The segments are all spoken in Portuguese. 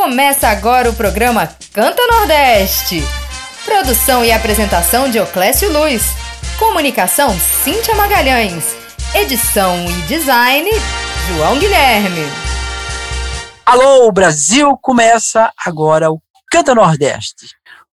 Começa agora o programa Canta Nordeste. Produção e apresentação de Oclésio Luz. Comunicação Cíntia Magalhães. Edição e design João Guilherme. Alô, Brasil! Começa agora o Canta Nordeste.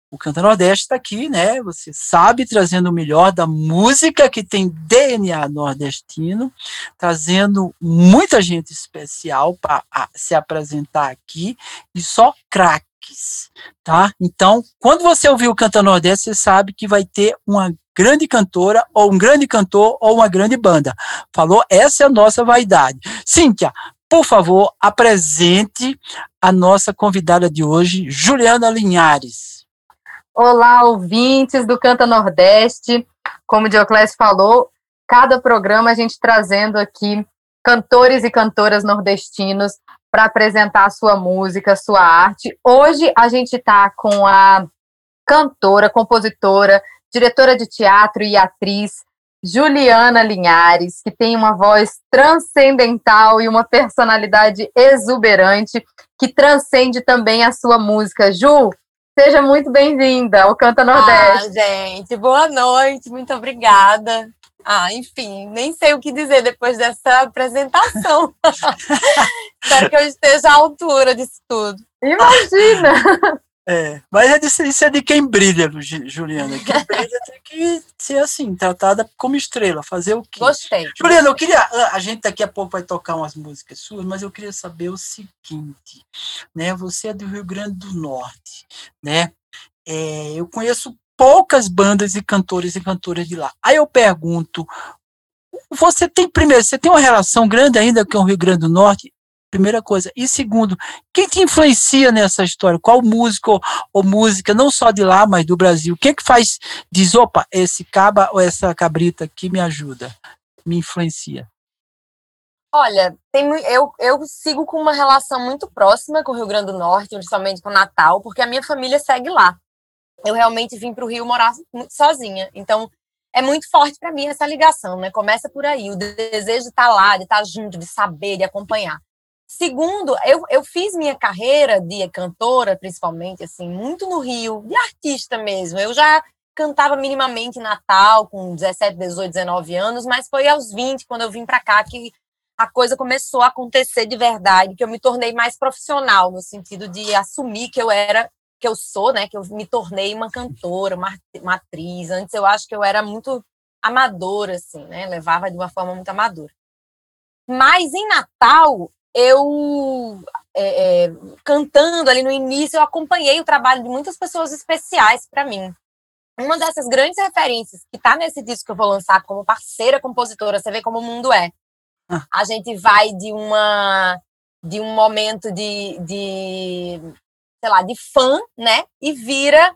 O Canta Nordeste está aqui, né? Você sabe, trazendo o melhor da música que tem DNA nordestino, trazendo muita gente especial para se apresentar aqui e só craques, tá? Então, quando você ouvir o Canta Nordeste, você sabe que vai ter uma grande cantora, ou um grande cantor, ou uma grande banda. Falou? Essa é a nossa vaidade. Cíntia, por favor, apresente a nossa convidada de hoje, Juliana Linhares. Olá, ouvintes do Canta Nordeste. Como o Dioclésio falou, cada programa a gente trazendo aqui cantores e cantoras nordestinos para apresentar a sua música, a sua arte. Hoje a gente está com a cantora, compositora, diretora de teatro e atriz Juliana Linhares, que tem uma voz transcendental e uma personalidade exuberante que transcende também a sua música. Ju, Seja muito bem-vinda ao Canta Nordeste. Ah, gente, boa noite, muito obrigada. Ah, enfim, nem sei o que dizer depois dessa apresentação. Espero que eu esteja à altura disso tudo. Imagina! É, mas é de, isso é de quem brilha, Juliana. Quem brilha tem que ser assim, tratada como estrela, fazer o quê? Gostei. Juliana, eu queria. A gente daqui a pouco vai tocar umas músicas suas, mas eu queria saber o seguinte, né? Você é do Rio Grande do Norte, né? É, eu conheço poucas bandas e cantores e cantoras de lá. Aí eu pergunto, você tem primeiro, você tem uma relação grande ainda com o Rio Grande do Norte? Primeira coisa. E segundo, quem te influencia nessa história? Qual músico ou música, não só de lá, mas do Brasil? O que que faz, diz, opa, esse caba ou essa cabrita aqui me ajuda, me influencia? Olha, tem, eu, eu sigo com uma relação muito próxima com o Rio Grande do Norte, principalmente com o Natal, porque a minha família segue lá. Eu realmente vim para o Rio morar sozinha. Então, é muito forte para mim essa ligação, né? Começa por aí, o desejo de estar lá, de estar junto, de saber, de acompanhar. Segundo, eu, eu fiz minha carreira de cantora, principalmente, assim, muito no Rio, de artista mesmo. Eu já cantava minimamente Natal, com 17, 18, 19 anos, mas foi aos 20, quando eu vim para cá, que a coisa começou a acontecer de verdade, que eu me tornei mais profissional, no sentido de assumir que eu era, que eu sou, né, que eu me tornei uma cantora, uma, uma atriz. Antes eu acho que eu era muito amadora, assim, né, levava de uma forma muito amadora. Mas em Natal, eu é, é, cantando ali no início, eu acompanhei o trabalho de muitas pessoas especiais para mim. Uma dessas grandes referências que está nesse disco que eu vou lançar como parceira compositora, você vê como o mundo é. Ah. A gente vai de uma de um momento de, de sei lá, de fã, né? E vira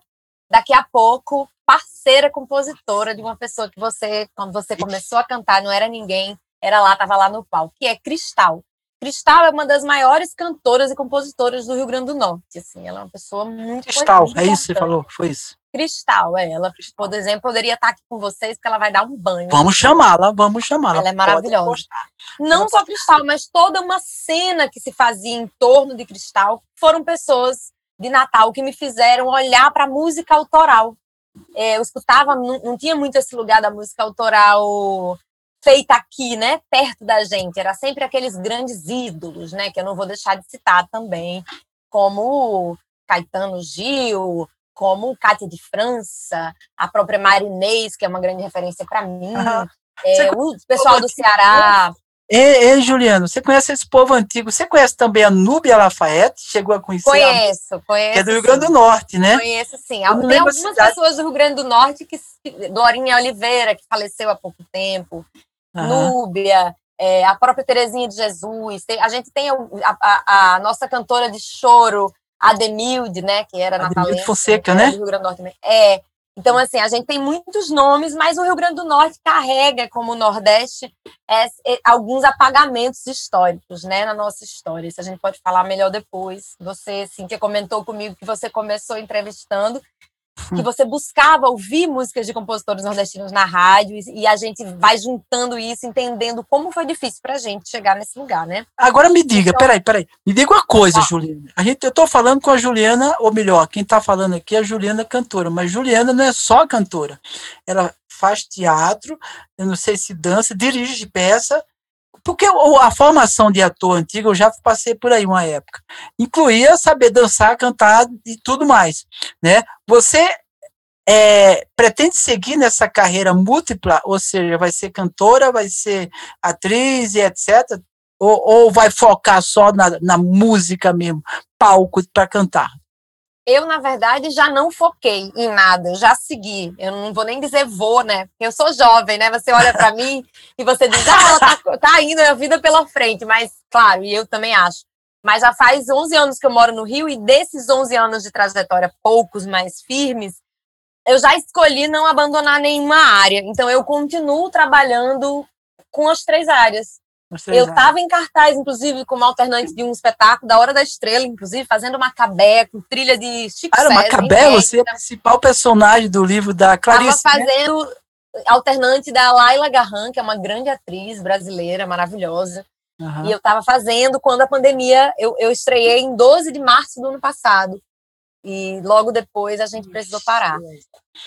daqui a pouco parceira compositora de uma pessoa que você, quando você começou a cantar, não era ninguém, era lá, estava lá no palco, que é Cristal. Cristal é uma das maiores cantoras e compositoras do Rio Grande do Norte. Assim, ela é uma pessoa muito Cristal, é isso que você falou, foi isso. Cristal, é. Ela, por exemplo, poderia estar aqui com vocês, porque ela vai dar um banho. Vamos chamá-la, vamos chamá-la. Ela é maravilhosa. Não só Cristal, mas toda uma cena que se fazia em torno de Cristal foram pessoas de Natal que me fizeram olhar para a música autoral. É, eu escutava, não, não tinha muito esse lugar da música autoral feita aqui, né, perto da gente. Era sempre aqueles grandes ídolos, né, que eu não vou deixar de citar também, como Caetano Gil, como Cátia de França, a própria Marinês, que é uma grande referência para mim, uhum. é, o pessoal do Ceará. Ei, ei, Juliano, você conhece esse povo antigo? Você conhece também a Núbia Lafayette? Chegou a conhecer? Conheço, a... conheço. Que é do Rio Grande do Norte, né? Conheço, sim. Tem algumas cidade... pessoas do Rio Grande do Norte que. Glorinha Oliveira, que faleceu há pouco tempo uhum. Núbia, é, a própria Terezinha de Jesus. Tem, a gente tem a, a, a, nossa cantora de choro, Ademilde, né? Que era Ademilde Fonseca, né? Do Rio Grande do Norte também. É. Então, assim, a gente tem muitos nomes, mas o Rio Grande do Norte carrega, como o Nordeste, é, é, alguns apagamentos históricos, né, na nossa história. Isso a gente pode falar melhor depois. Você, assim, que comentou comigo que você começou entrevistando, que você buscava ouvir músicas de compositores nordestinos na rádio e, a gente vai juntando isso, entendendo como foi difícil pra gente chegar nesse lugar, né? Agora me diga, então, peraí, peraí, me diga uma coisa, ah. Juliana. A gente, eu tô falando com a Juliana, ou melhor, quem tá falando aqui é a Juliana cantora, mas Juliana não é só cantora. Ela faz teatro, eu não sei se dança, dirige peça, porque a formação de ator antigo, eu já passei por aí uma época, incluía saber dançar, cantar e tudo mais, né? Você é, pretende seguir nessa carreira múltipla, ou seja, vai ser cantora, vai ser atriz e etc., ou, ou vai focar só na, na música mesmo, palco para cantar? Eu, na verdade, já não foquei em nada, já segui. Eu não vou nem dizer vou, né? Eu sou jovem, né? Você olha para mim e você diz, ah, ela tá, tá indo a vida pela frente. Mas, claro, e eu também acho. Mas já faz 11 anos que eu moro no Rio e desses 11 anos de trajetória, poucos mais firmes, eu já escolhi não abandonar nenhuma área. Então, eu continuo trabalhando com as três áreas. Eu estava em cartaz, inclusive, como alternante de um espetáculo da Hora da Estrela, inclusive, fazendo Macabé, com trilha de Chico Cara, César, Macabé, você é o principal personagem do livro da Clarice. Estava né? fazendo né? alternante da Laila Garran, que é uma grande atriz brasileira, maravilhosa. Uhum. E eu estava fazendo quando a pandemia, eu, eu estreiei em 12 de março do ano passado. E logo depois a gente precisou parar.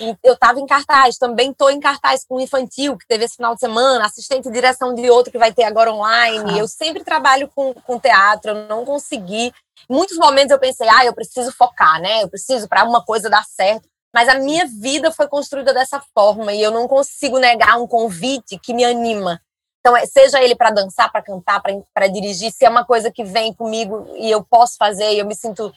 E eu estava em cartaz, também estou em cartaz com o infantil, que teve esse final de semana, assistente de direção de outro que vai ter agora online. Eu sempre trabalho com, com teatro, eu não consegui. Em muitos momentos eu pensei, ah, eu preciso focar, né? Eu preciso para uma coisa dar certo. Mas a minha vida foi construída dessa forma e eu não consigo negar um convite que me anima. Então, é, seja ele para dançar, para cantar, para dirigir, se é uma coisa que vem comigo e eu posso fazer, e eu me sinto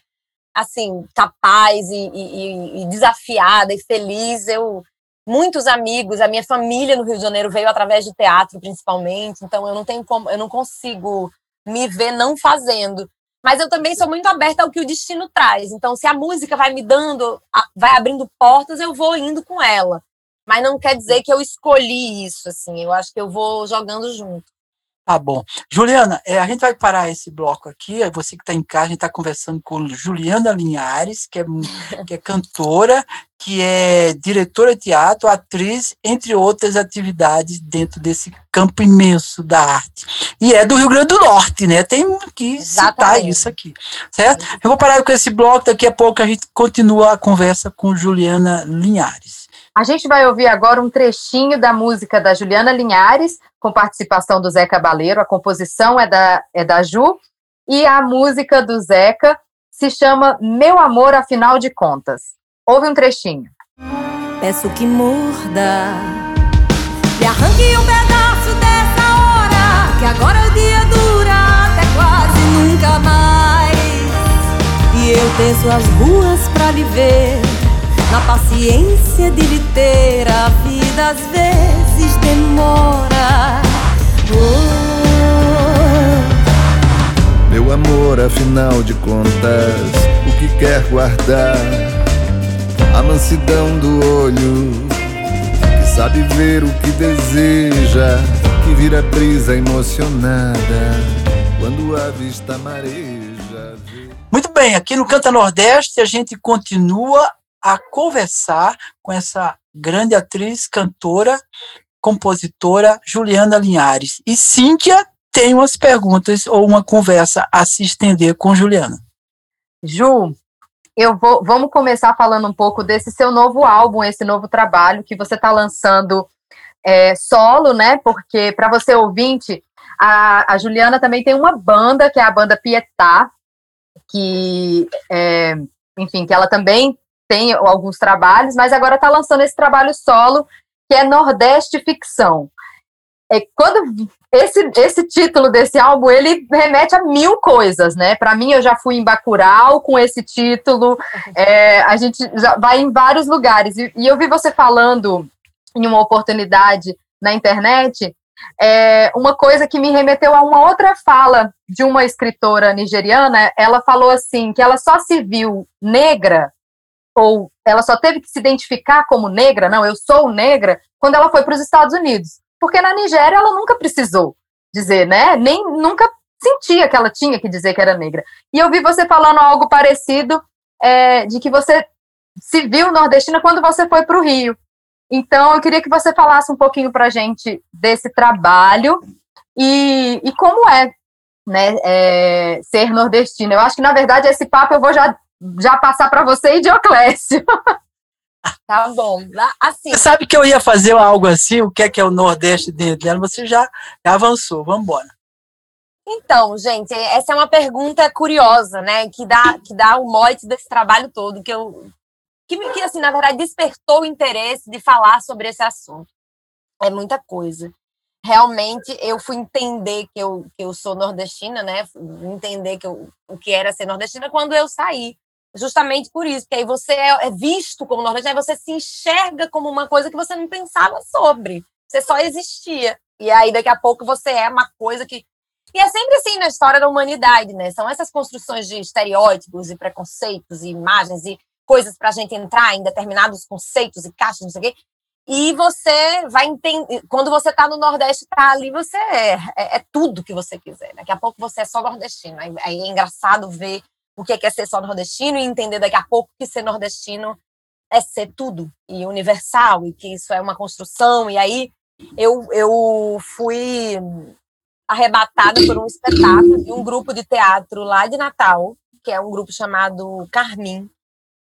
assim, capaz e, e, e, desafiada e feliz. Eu muitos amigos, a minha família no Rio de Janeiro veio através do teatro, principalmente. Então eu não tenho como, eu não consigo me ver não fazendo. Mas eu também sou muito aberta ao que o destino traz. Então, se a música vai me dando, vai abrindo portas, eu vou indo com ela. Mas não quer dizer que eu escolhi isso, assim. Eu acho que eu vou jogando junto. Tá bom. Juliana, é, a gente vai parar esse bloco aqui. Você que está em casa, a gente está conversando com Juliana Linhares, que é, que é cantora, que é diretora de teatro, atriz, entre outras atividades dentro desse campo imenso da arte. E é do Rio Grande do Norte, né? Tem que Exatamente. citar isso aqui, certo? Eu vou parar com esse bloco, daqui a pouco a gente continua a conversa com Juliana Linhares. A gente vai ouvir agora um trechinho da música da Juliana Linhares, com participação do Zeca Baleiro. A composição é da, é da Ju, e a música do Zeca se chama Meu Amor, Afinal de Contas. Ouve um trechinho. Peço que morda e arranque um pedaço dessa hora, que agora o dia dura até quase nunca mais. E eu desço as ruas pra lhe ver na paciência de lhe ter, a vida às vezes demora. Oh. Meu amor, afinal de contas, o que quer guardar? A mansidão do olho, que sabe ver o que deseja, que vira brisa emocionada quando a vista mareja. Muito bem, aqui no Canta Nordeste a gente continua a conversar com essa grande atriz, cantora, compositora Juliana Linhares. E Cíntia tem umas perguntas ou uma conversa a se estender com Juliana. Ju, eu vou, vamos começar falando um pouco desse seu novo álbum, esse novo trabalho que você está lançando é, solo, né? Porque para você ouvinte, a, a, Juliana também tem uma banda que é a banda Pietá, que é, enfim, que ela também tem alguns trabalhos, mas agora está lançando esse trabalho solo, que é Nordeste Ficção. É, quando esse, esse título desse álbum, ele remete a mil coisas, né? Para mim, eu já fui em Bacurau com esse título, é, a gente já vai em vários lugares. E, e, eu vi você falando em uma oportunidade na internet, é, uma coisa que me remeteu a uma outra fala de uma escritora nigeriana. Ela falou assim, que ela só se viu negra ou ela só teve que se identificar como negra, não, eu sou negra, quando ela foi para os Estados Unidos. Porque na Nigéria ela nunca precisou dizer, né? Nem nunca sentia que ela tinha que dizer que era negra. E eu vi você falando algo parecido, é, de que você se viu nordestina quando você foi para o Rio. Então, eu queria que você falasse um pouquinho para gente desse trabalho e, e como é, né, é, ser nordestina. Eu acho que, na verdade, esse papo eu vou já, já passar para você e Dioclésio. Tá bom. Assim. Você sabe que eu ia fazer algo assim, o que é que é o Nordeste dentro dela, você já, já avançou, vamos embora. Então, gente, essa é uma pergunta curiosa, né? Que dá, que dá o mote desse trabalho todo, que eu. Que, que, assim, na verdade, despertou o interesse de falar sobre esse assunto. É muita coisa. Realmente, eu fui entender que eu, que eu sou nordestina, né? Entender que eu, o que era ser nordestina quando eu saí. Justamente por isso, porque aí você é, é visto como nordestino, aí você se enxerga como uma coisa que você não pensava sobre. Você só existia. E aí, daqui a pouco, você é uma coisa que e é sempre assim na história da humanidade, né? São essas construções de estereótipos e preconceitos e imagens e coisas para a gente entrar em determinados conceitos e caixas, não sei o quê. E você vai entender. Quando você está no Nordeste, tá ali, você é, é, é, tudo que você quiser. Daqui a pouco você é só nordestino. Aí é engraçado ver o que é, é ser só nordestino e entender daqui a pouco que ser nordestino é ser tudo e universal e que isso é uma construção. E aí eu, eu fui arrebatada por um espetáculo de um grupo de teatro lá de Natal, que é um grupo chamado Carmim.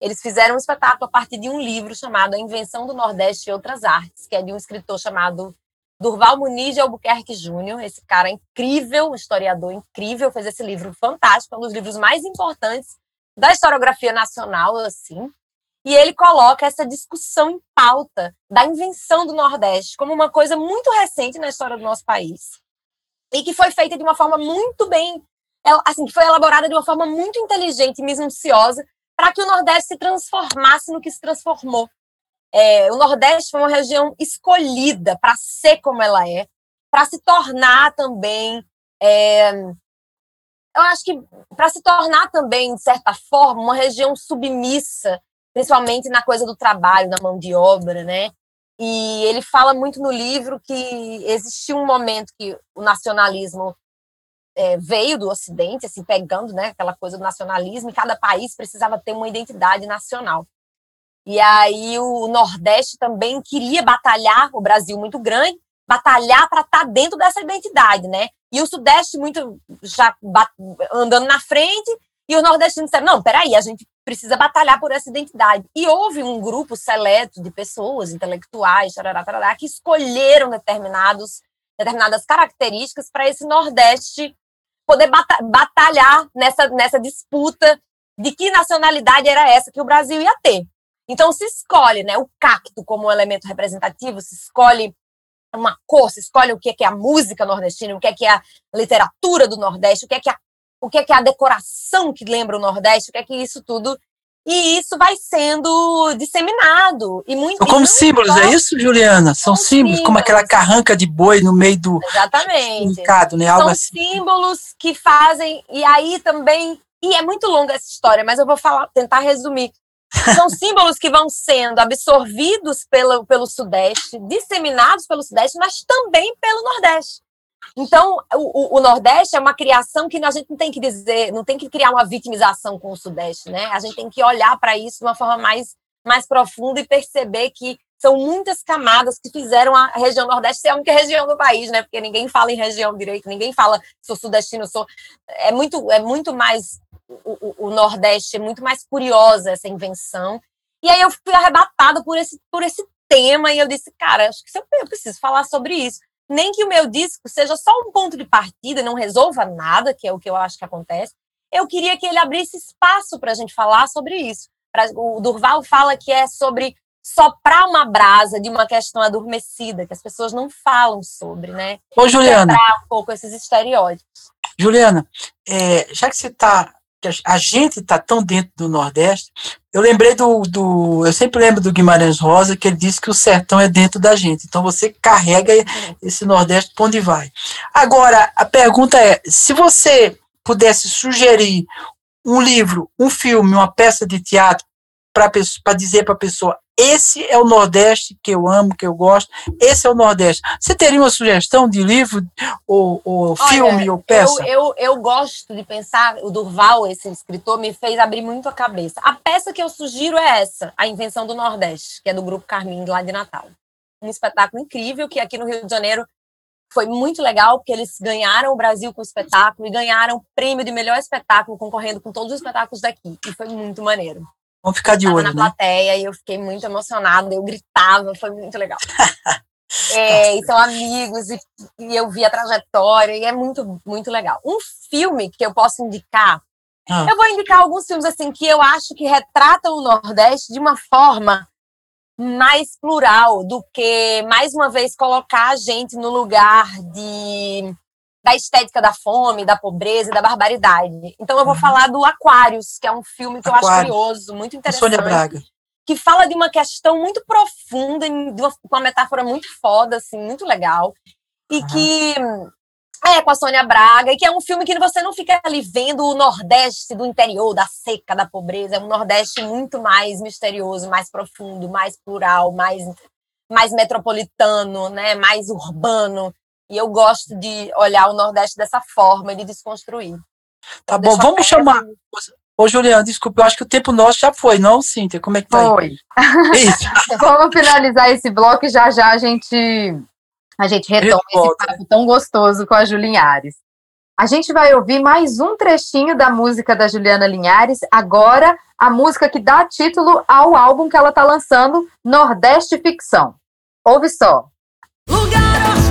Eles fizeram um espetáculo a partir de um livro chamado A Invenção do Nordeste e Outras Artes, que é de um escritor chamado Durval Muniz de Albuquerque Júnior. Esse cara é incrível, historiador incrível, fez esse livro fantástico, um dos livros mais importantes da historiografia nacional, assim. E ele coloca essa discussão em pauta da invenção do Nordeste como uma coisa muito recente na história do nosso país e que foi feita de uma forma muito bem, assim, que foi elaborada de uma forma muito inteligente e minuciosa para que o Nordeste se transformasse no que se transformou. É, o Nordeste foi uma região escolhida para ser como ela é, para se tornar também, é, eu acho que para se tornar também, de certa forma, uma região submissa, principalmente na coisa do trabalho, da mão de obra, né? E ele fala muito no livro que existiu um momento que o nacionalismo é, veio do Ocidente, assim, pegando né, aquela coisa do nacionalismo, e cada país precisava ter uma identidade nacional. E aí o Nordeste também queria batalhar, o Brasil muito grande, batalhar para estar tá dentro dessa identidade, né? E o Sudeste muito já andando na frente, e os nordestinos disseram, não, peraí, a gente precisa batalhar por essa identidade. E houve um grupo seleto de pessoas, intelectuais, tarará, tarará, que escolheram determinados, determinadas características para esse Nordeste poder batalhar nessa, nessa disputa de que nacionalidade era essa que o Brasil ia ter. Então se escolhe né, o cacto como um elemento representativo, se escolhe uma cor, se escolhe o que é a música nordestina, o que é a literatura do Nordeste, o que é a o que é, que é a decoração que lembra o Nordeste, o que é que isso tudo. E isso vai sendo disseminado. E muito, São como símbolos, é isso, Juliana? São, São símbolos, símbolos, como aquela carranca de boi no meio do. Exatamente. Mercado, né? Algo São assim. símbolos que fazem. E aí também. E é muito longa essa história, mas eu vou falar, tentar resumir. São símbolos que vão sendo absorvidos pelo, pelo Sudeste, disseminados pelo Sudeste, mas também pelo Nordeste. Então, o, o, Nordeste é uma criação que a gente não tem que dizer, não tem que criar uma vitimização com o Sudeste, né? A gente tem que olhar para isso de uma forma mais, mais profunda e perceber que são muitas camadas que fizeram a região Nordeste ser a única região do país, né? Porque ninguém fala em região direito, ninguém fala sou sudestino, sou. É muito, é muito mais. O, o, Nordeste é muito mais curiosa essa invenção. E aí eu fui arrebatada por esse, por esse tema e eu disse, cara, acho que eu preciso falar sobre isso nem que o meu disco seja só um ponto de partida não resolva nada, que é o que eu acho que acontece. Eu queria que ele abrisse espaço para a gente falar sobre isso. O Durval fala que é sobre soprar uma brasa de uma questão adormecida, que as pessoas não falam sobre, né? Ô, Juliana. Quebrar um pouco esses estereótipos. Juliana, é, já que você está que a gente está tão dentro do Nordeste. Eu lembrei do, do. Eu sempre lembro do Guimarães Rosa, que ele disse que o sertão é dentro da gente. Então você carrega esse Nordeste para onde vai. Agora, a pergunta é: se você pudesse sugerir um livro, um filme, uma peça de teatro para dizer para a pessoa: esse é o Nordeste que eu amo, que eu gosto, esse é o Nordeste. Você teria uma sugestão de livro, ou, ou Olha, filme, ou peça? Eu, eu, eu gosto de pensar, o Durval, esse escritor, me fez abrir muito a cabeça. A peça que eu sugiro é essa, A Invenção do Nordeste, que é do Grupo Carmim, lá de Natal. Um espetáculo incrível que aqui no Rio de Janeiro foi muito legal, porque eles ganharam o Brasil com o espetáculo e ganharam o prêmio de melhor espetáculo, concorrendo com todos os espetáculos daqui. E foi muito maneiro. Vamos ficar de eu olho, na né? plateia e eu fiquei muito emocionada, eu gritava, foi muito legal. é, e são amigos, e, e, eu vi a trajetória, e é muito, muito legal. Um filme que eu posso indicar, ah. eu vou indicar alguns filmes assim que eu acho que retratam o Nordeste de uma forma mais plural do que, mais uma vez, colocar a gente no lugar de da estética da fome, da pobreza e da barbaridade. Então eu vou uhum. falar do Aquários, que é um filme que Aquários. eu acho curioso, muito interessante. Sônia Braga. Que fala de uma questão muito profunda, de uma, uma metáfora muito foda, assim, muito legal. E uhum. que é, com a Sônia Braga, e que é um filme que você não fica ali vendo o Nordeste do interior, da seca, da pobreza. É um Nordeste muito mais misterioso, mais profundo, mais plural, mais, mais metropolitano, né? mais urbano. E eu gosto de olhar o Nordeste dessa forma, de desconstruir. Tá então, bom, vamos chamar. Ô, Juliana, desculpa, eu acho que o tempo nosso já foi, não, Cíntia? Como é que tá Foi. vamos finalizar esse bloco e já já a gente a gente retoma esse papo tão gostoso com a Julinhares. A gente vai ouvir mais um trechinho da música da Juliana Linhares, agora a música que dá título ao álbum que ela está lançando, Nordeste Ficção. Ouve só. Lugar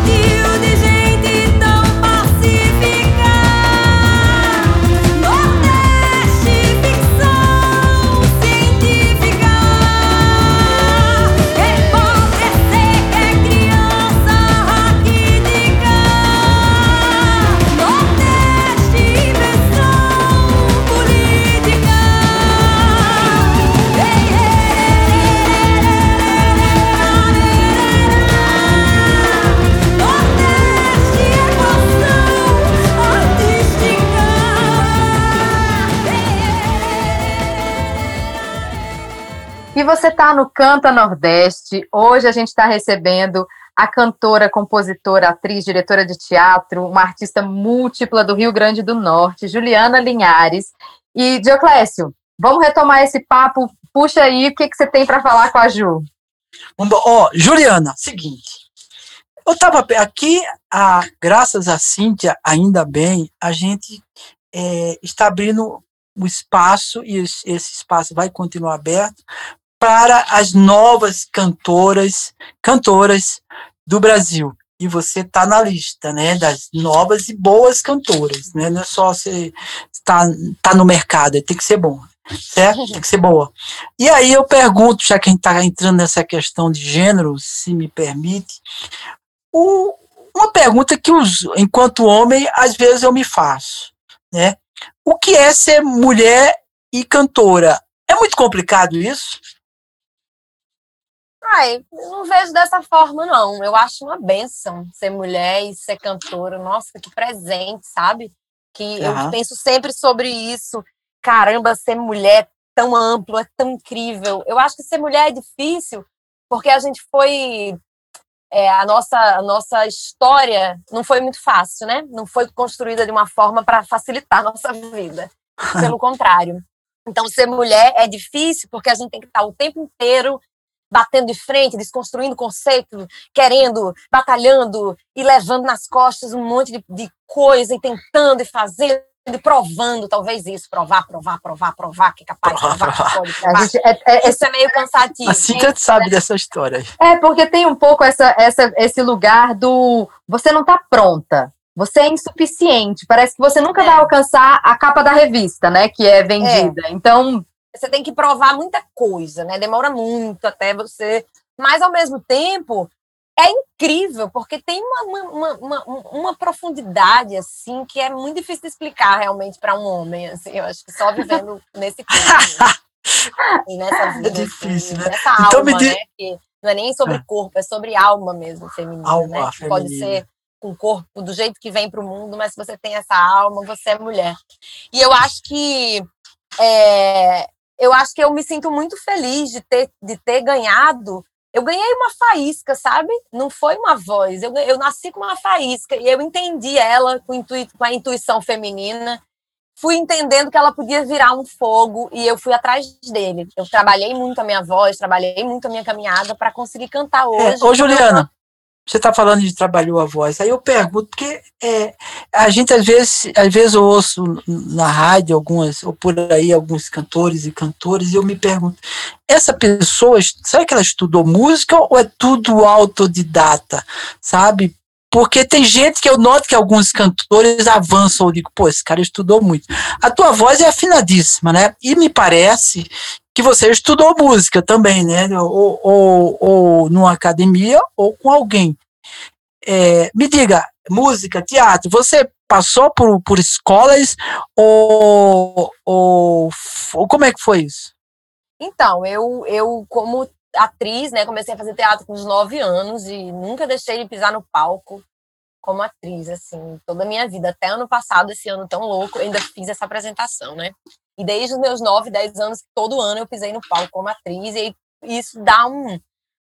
E você está no Canta Nordeste. Hoje a gente está recebendo a cantora, compositora, atriz, diretora de teatro, uma artista múltipla do Rio Grande do Norte, Juliana Linhares. E, Dioclésio, vamos retomar esse papo. Puxa aí, o que, que você tem para falar com a Ju? Ó, Juliana, seguinte. Eu estava aqui, a, graças a Cíntia, ainda bem, a gente é, está abrindo o espaço, e esse espaço vai continuar aberto, para as novas cantoras, cantoras do Brasil. E você está na lista, né, das novas e boas cantoras, né? Não é só você estar tá no mercado, tem que ser bom, certo? Tem que ser boa. E aí eu pergunto, já que a gente está entrando nessa questão de gênero, se me permite, o, uma pergunta que, os, enquanto homem, às vezes eu me faço, né? O que é ser mulher e cantora? É muito complicado isso? Ai, não vejo dessa forma, não. Eu acho uma benção ser mulher e ser cantora. Nossa, que presente, sabe? Que Aham. eu penso sempre sobre isso. Caramba, ser mulher é tão amplo, é tão incrível. Eu acho que ser mulher é difícil porque a gente foi. é, a, nossa, a nossa história não foi muito fácil, né? Não foi construída de uma forma para facilitar a nossa vida. Pelo contrário. Então, ser mulher é difícil porque a gente tem que estar o tempo inteiro batendo de frente, desconstruindo conceito, querendo, batalhando e levando nas costas um monte de, de coisa e tentando e fazendo e provando, talvez isso, provar, provar, provar, provar que é capaz, Provar, provar, que provar. pode, A provar. gente, é, é- Isso é meio cansativo. A Cíntia sabe dessa história. É, porque tem um pouco essa, essa, esse lugar do você não está pronta, você é insuficiente. Parece que você nunca É. vai alcançar a capa da revista, né? Que é vendida. Então, Você tem que provar muita coisa, né? Demora muito até você. Mas, ao mesmo tempo, é incrível, porque tem uma, uma, uma, uma- profundidade, assim, que é muito difícil de explicar realmente para um homem. Assim, eu acho que só vivendo nesse corpo. e nessa vida. É difícil, assim, né? Nessa Então alma, me di- né? Que não é nem sobre Ah. corpo, é sobre alma mesmo, feminina, Alma né? Que Pode feminina. ser com o corpo do jeito que vem para o mundo, mas se você tem essa alma, você é mulher. E eu acho que é, eu acho que eu me sinto muito feliz de ter, de ter ganhado. Eu ganhei uma faísca, sabe? Não foi uma voz. Eu, eu nasci com uma faísca e eu entendi ela com, intui, com a intuição feminina. Fui entendendo que ela podia virar um fogo e eu fui atrás dele. Eu trabalhei muito a minha voz, trabalhei muito a minha caminhada para conseguir cantar hoje. É, ô, Juliana, você está falando de trabalhou a voz. Aí eu pergunto, porque é, a gente às vezes, às vezes eu ouço na rádio algumas, ou por aí, alguns cantores e cantores, e eu me pergunto, essa pessoa, será que ela estudou música ou é tudo autodidata? Sabe? Porque tem gente que eu noto que alguns cantores avançam, eu digo, pô, esse cara estudou muito. A tua voz é afinadíssima, né? E me parece que você estudou música também, né? Ou, ou, ou numa academia ou com alguém. É, me diga, música, teatro, você passou por, por escolas ou, ou, ou como é que foi isso? Então, eu, eu como atriz, né, comecei a fazer teatro com uns nove anos e nunca deixei de pisar no palco como atriz, assim, toda a minha vida. Até ano passado, esse ano tão louco, ainda fiz essa apresentação, né? E desde os meus 9, 10 anos, todo ano eu pisei no palco como atriz, e isso dá um,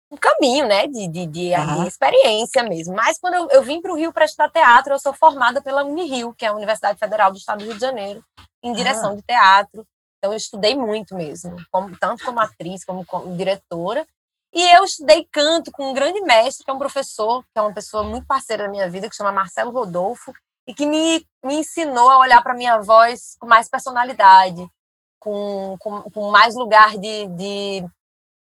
um caminho, né, de, de, de, uhum. de, experiência mesmo. Mas quando eu, eu vim para o Rio para estudar teatro, eu sou formada pela Unirio, que é a Universidade Federal do Estado do Rio de Janeiro, em direção uhum. de teatro. Então eu estudei muito mesmo, como, tanto como atriz como, como diretora. E eu estudei canto com um grande mestre, que é um professor, que é uma pessoa muito parceira da minha vida, que chama Marcelo Rodolfo, e que me, me ensinou a olhar para minha voz com mais personalidade, com, com, com mais lugar de, de,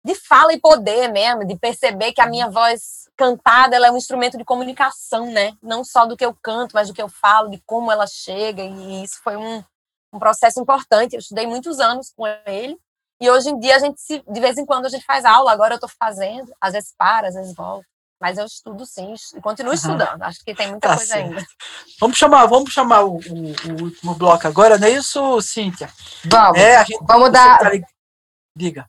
de, fala e poder mesmo, de perceber que a minha voz cantada ela é um instrumento de comunicação, né? Não só do que eu canto, mas do que eu falo, de como ela chega, e isso foi um, um processo importante. Eu estudei muitos anos com ele, e hoje em dia a gente se, de vez em quando a gente faz aula, agora eu estou fazendo, às vezes para, às vezes volta. Mas eu estudo sim, e continuo estudando. Acho que tem muita tá coisa certo. ainda. Vamos chamar, vamos chamar o, o, o, último bloco agora, não é isso, Cíntia? Vamos. É, gente, vamos dar. Tá... Diga.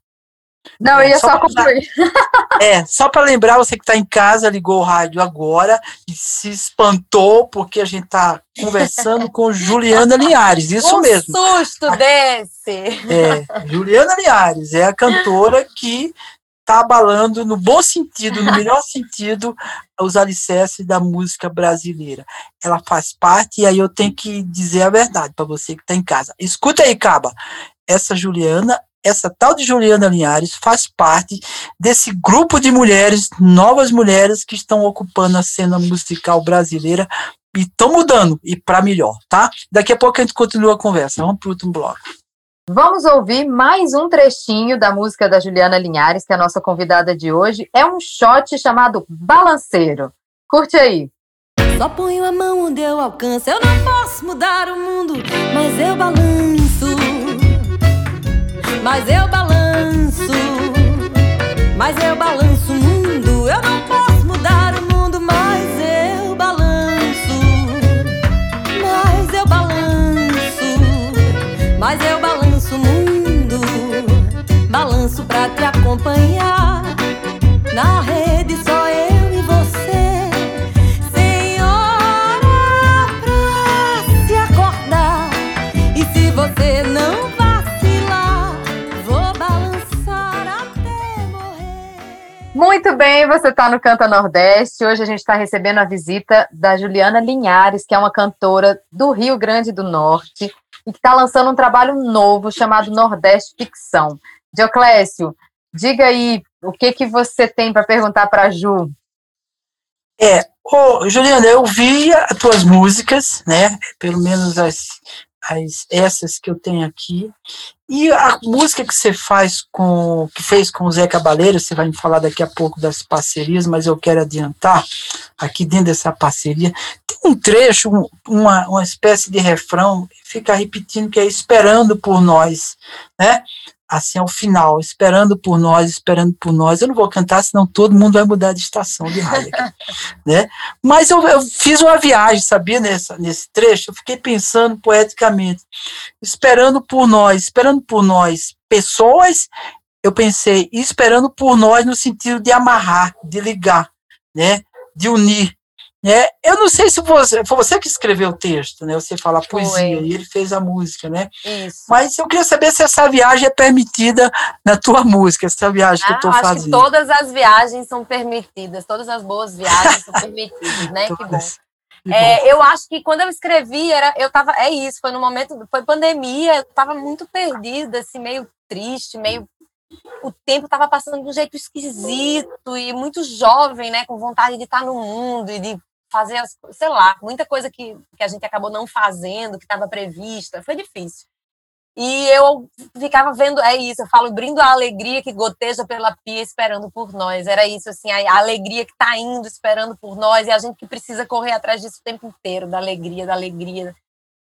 Não, é, eu ia só, só concluir. É, só para lembrar, você que está em casa, ligou o rádio agora e se espantou porque a gente está conversando com Juliana Linhares, isso um mesmo. susto a, desse! É, Juliana Linhares é a cantora que está abalando, no bom sentido, no melhor sentido, os alicerces da música brasileira. Ela faz parte, e aí eu tenho que dizer a verdade para você que está em casa. Escuta aí, Caba. Essa Juliana, essa tal de Juliana Linhares, faz parte desse grupo de mulheres, novas mulheres, que estão ocupando a cena musical brasileira e estão mudando, e para melhor, tá? Daqui a pouco a gente continua a conversa. Vamos para o último bloco. Vamos ouvir mais um trechinho da música da Juliana Linhares, que é a nossa convidada de hoje. É um shot chamado Balanceiro. Curte aí. Só ponho a mão onde eu alcanço. Eu não posso mudar o mundo, mas eu balanço. Mas eu balanço. Mas eu balanço o mundo. Eu não você está no Canta Nordeste. Hoje a gente está recebendo a visita da Juliana Linhares, que é uma cantora do Rio Grande do Norte e que está lançando um trabalho novo chamado Nordeste Ficção. Dioclésio, diga aí o que, que você tem para perguntar para a Ju. É, oh, Juliana, eu vi as tuas músicas, né? Pelo menos as, as essas que eu tenho aqui. E a música que você faz com que fez com o Zé Cabaleiro, você vai me falar daqui a pouco das parcerias, mas eu quero adiantar aqui dentro dessa parceria, tem um trecho, uma, uma espécie de refrão, fica repetindo que é esperando por nós, né? Assim ao final, esperando por nós, esperando por nós. Eu não vou cantar, senão todo mundo vai mudar de estação de rádio. né? Mas eu, eu, fiz uma viagem, sabia, nessa, nesse trecho, eu fiquei pensando poeticamente, esperando por nós, esperando por nós, pessoas, eu pensei, esperando por nós no sentido de amarrar, de ligar, né? de unir. É, eu não sei se você, foi você que escreveu o texto, né? Você fala poesia e ele fez a música, né? Isso. Mas eu queria saber se essa viagem é permitida na tua música, essa viagem que eu Ah, estou acho que fazendo. todas as viagens são permitidas, todas as boas viagens são permitidas, né? Que bom. Todas. Que bom. É, eu acho que quando eu escrevi, era, eu tava, é isso, foi no momento, foi pandemia, eu tava muito perdida, assim, meio triste, meio o tempo tava passando de um jeito esquisito e muito jovem, né, com vontade de estar no mundo e de fazer sei lá, muita coisa que, que a gente acabou não fazendo, que estava prevista, foi difícil. E eu ficava vendo, é isso, eu falo, brindo a alegria que goteja pela pia esperando por nós. Era isso, assim, a, alegria que está indo esperando por nós e a gente que precisa correr atrás disso o tempo inteiro, da alegria, da alegria.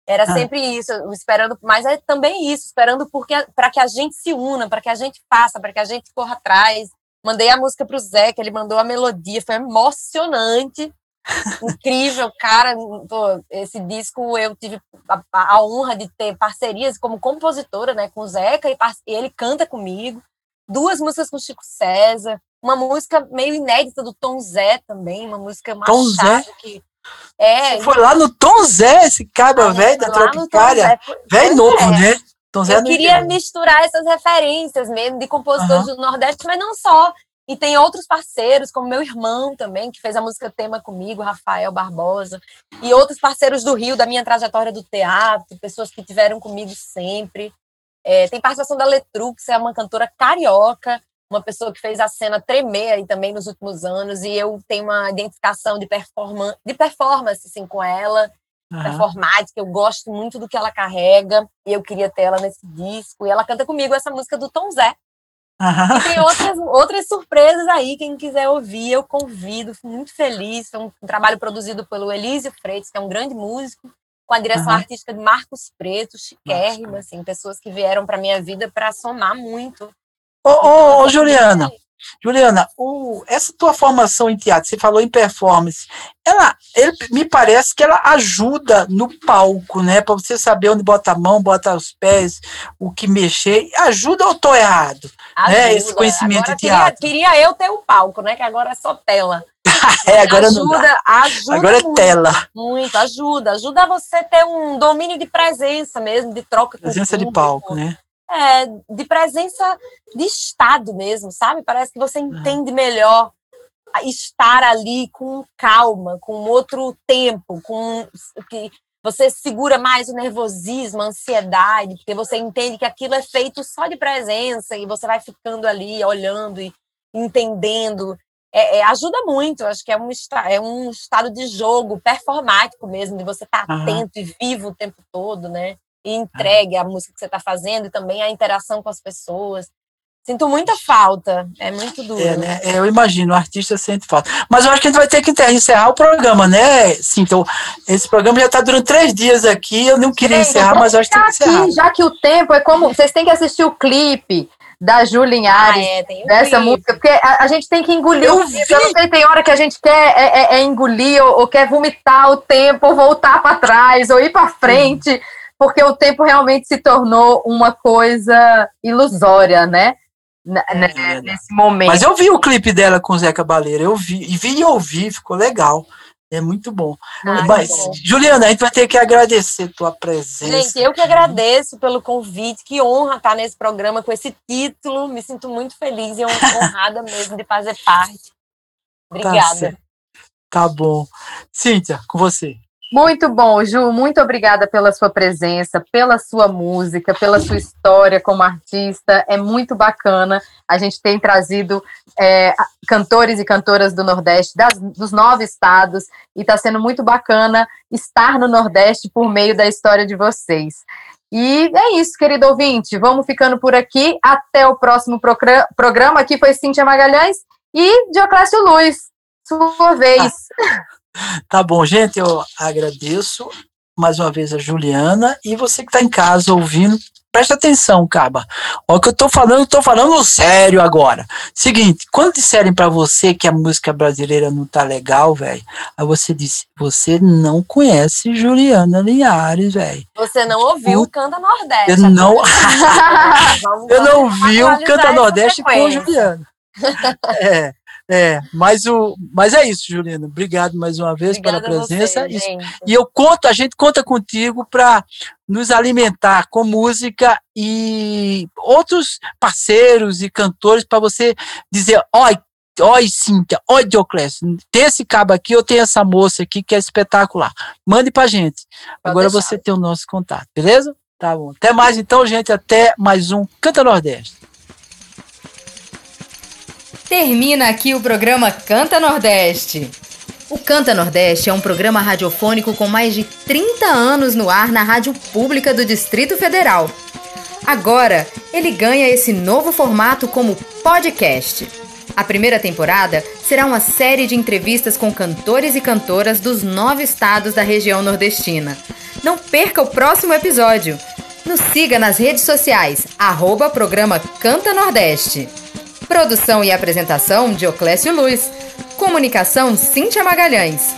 Era Ah. sempre isso, esperando, mas é também isso, esperando para que a gente se una, para que a gente faça, para que a gente corra atrás. Mandei a música para o Zé, que ele mandou a melodia, foi emocionante incrível, cara. Pô, esse disco eu tive a, a honra de ter parcerias como compositora, né, com o Zeca e, e ele canta comigo. Duas músicas com Chico César, uma música meio inédita do Tom Zé também, uma música Tom machado que é, Foi lá no Tom Zé, esse cabra Ah, velho da. Zé. Foi- Velho novo, é. né? Tom Zé Eu não queria é- misturar essas referências mesmo de compositores do Nordeste, mas não só. E tem outros parceiros, como meu irmão também, que fez a música tema comigo, Rafael Barbosa, e outros parceiros do Rio, da minha trajetória do teatro, pessoas que tiveram comigo sempre. É, tem participação da Letrux, é uma cantora carioca, uma pessoa que fez a cena tremer aí também nos últimos anos, e eu tenho uma identificação de, performa de performance assim, com ela Aham. performática, eu gosto muito do que ela carrega, e eu queria ter ela nesse disco, e ela canta comigo essa música do Tom Zé. Aham. E tem outras, outras surpresas aí, quem quiser ouvir, eu convido, fico muito feliz, foi um, um trabalho produzido pelo Elísio Freitas, que é um grande músico, com a direção Aham. artística de Marcos Preto, chiquérrima, assim, pessoas que vieram para minha vida para somar muito. Ô, ô, ô, Então, Juliana, Juliana, o- essa tua formação em teatro, você falou em performance, ela, ele- me parece que ela ajuda no palco, né? Para você saber onde bota a mão, bota os pés, o que mexer. Ajuda ou tô errado? É, esse Ajuda. conhecimento Agora, de teatro. Queria, queria eu ter o palco, né? Que agora é só tela. É, agora não dá. ajuda, ajuda Agora é muito. tela, Muito, ajuda. Ajuda você ter um domínio de presença mesmo, de troca presença de palco, né? É, de presença de estado mesmo, sabe? Parece que você entende melhor estar ali com calma, com outro tempo, com que você segura mais o nervosismo, a ansiedade, porque você entende que aquilo é feito só de presença e você vai ficando ali olhando e entendendo. É, é, ajuda muito, acho que é um, é um estado de jogo performático mesmo, de você estar Aham. atento e vivo o tempo todo, né? E entregue a música que você está fazendo e também a interação com as pessoas. Sinto muita falta, é muito duro. É, né? É, eu imagino, o artista sente falta. Mas eu acho que a gente vai ter que encerrar o programa, né? Sim, então, esse programa já está durando três dias aqui. Eu não queria Gente, encerrar, mas acho que tem que encerrar. aqui, já que o tempo é como. Vocês têm que assistir o clipe da Ju Ah, Linhares. é, tem um Dessa clipe. música, porque a, a gente tem que engolir Eu o. Eu não sei, tem hora que a gente quer é, é- é engolir ou, ou quer vomitar o tempo, ou voltar para trás, ou ir para frente, porque o tempo realmente se tornou uma coisa ilusória, né? N- né, verdade. Nesse momento. Mas eu vi o clipe dela com o Zé Cabaleiro, eu vi, e vi e ouvi, ficou legal. É muito bom. Ai, Mas, que bom. Juliana, a gente vai ter que agradecer tua presença. Gente, eu que agradeço pelo convite, que honra estar nesse programa com esse título. Me sinto muito feliz e honrada mesmo de fazer parte. Tá Obrigada. certo. Tá bom. Cíntia, com você. Muito bom, Ju. Muito obrigada pela sua presença, pela sua música, pela sua história como artista. É muito bacana. A gente tem trazido é, cantores e cantoras do Nordeste, das- dos nove estados, e está sendo muito bacana estar no Nordeste por meio da história de vocês. E é isso, querido ouvinte. Vamos ficando por aqui. Até o próximo programa. Aqui foi Cíntia Magalhães e Dioclésio Luiz. Sua vez. Tá bom, gente, eu agradeço mais uma vez a Juliana e você que está em casa ouvindo, presta atenção, Caba. Ó, o que eu tô falando, eu tô falando sério agora. Seguinte, quando disserem para você que a música brasileira não tá legal, velho, aí você disse, você não conhece Juliana Linhares, velho. Você não ouviu o Canta Nordeste. Eu não, eu não vamos vi o Canta Nordeste com frequência. Juliana. É, É, mas, o, mas é isso, Juliana. Obrigado mais uma vez Obrigada pela presença. você. E eu conto, a gente conta contigo para nos alimentar com música e outros parceiros e cantores para você dizer, oi, oi Cíntia, oi Dioclésio, tem esse cabo aqui, eu tenho essa moça aqui que é espetacular. Mande pra gente. Pode Agora deixar. você tem o nosso contato, beleza? Tá bom. Até mais então, gente, até mais um Canta Nordeste. Termina aqui o programa Canta Nordeste. O Canta Nordeste é um programa radiofônico com mais de 30 anos no ar na Rádio Pública do Distrito Federal. Agora, ele ganha esse novo formato como podcast. A primeira temporada será uma série de entrevistas com cantores e cantoras dos nove estados da região nordestina. Não perca o próximo episódio. Nos siga nas redes sociais, arroba programa Canta Nordeste. Produção e apresentação, Dioclésio Luz. Comunicação, Cíntia Magalhães.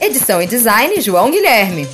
Edição e design, João Guilherme.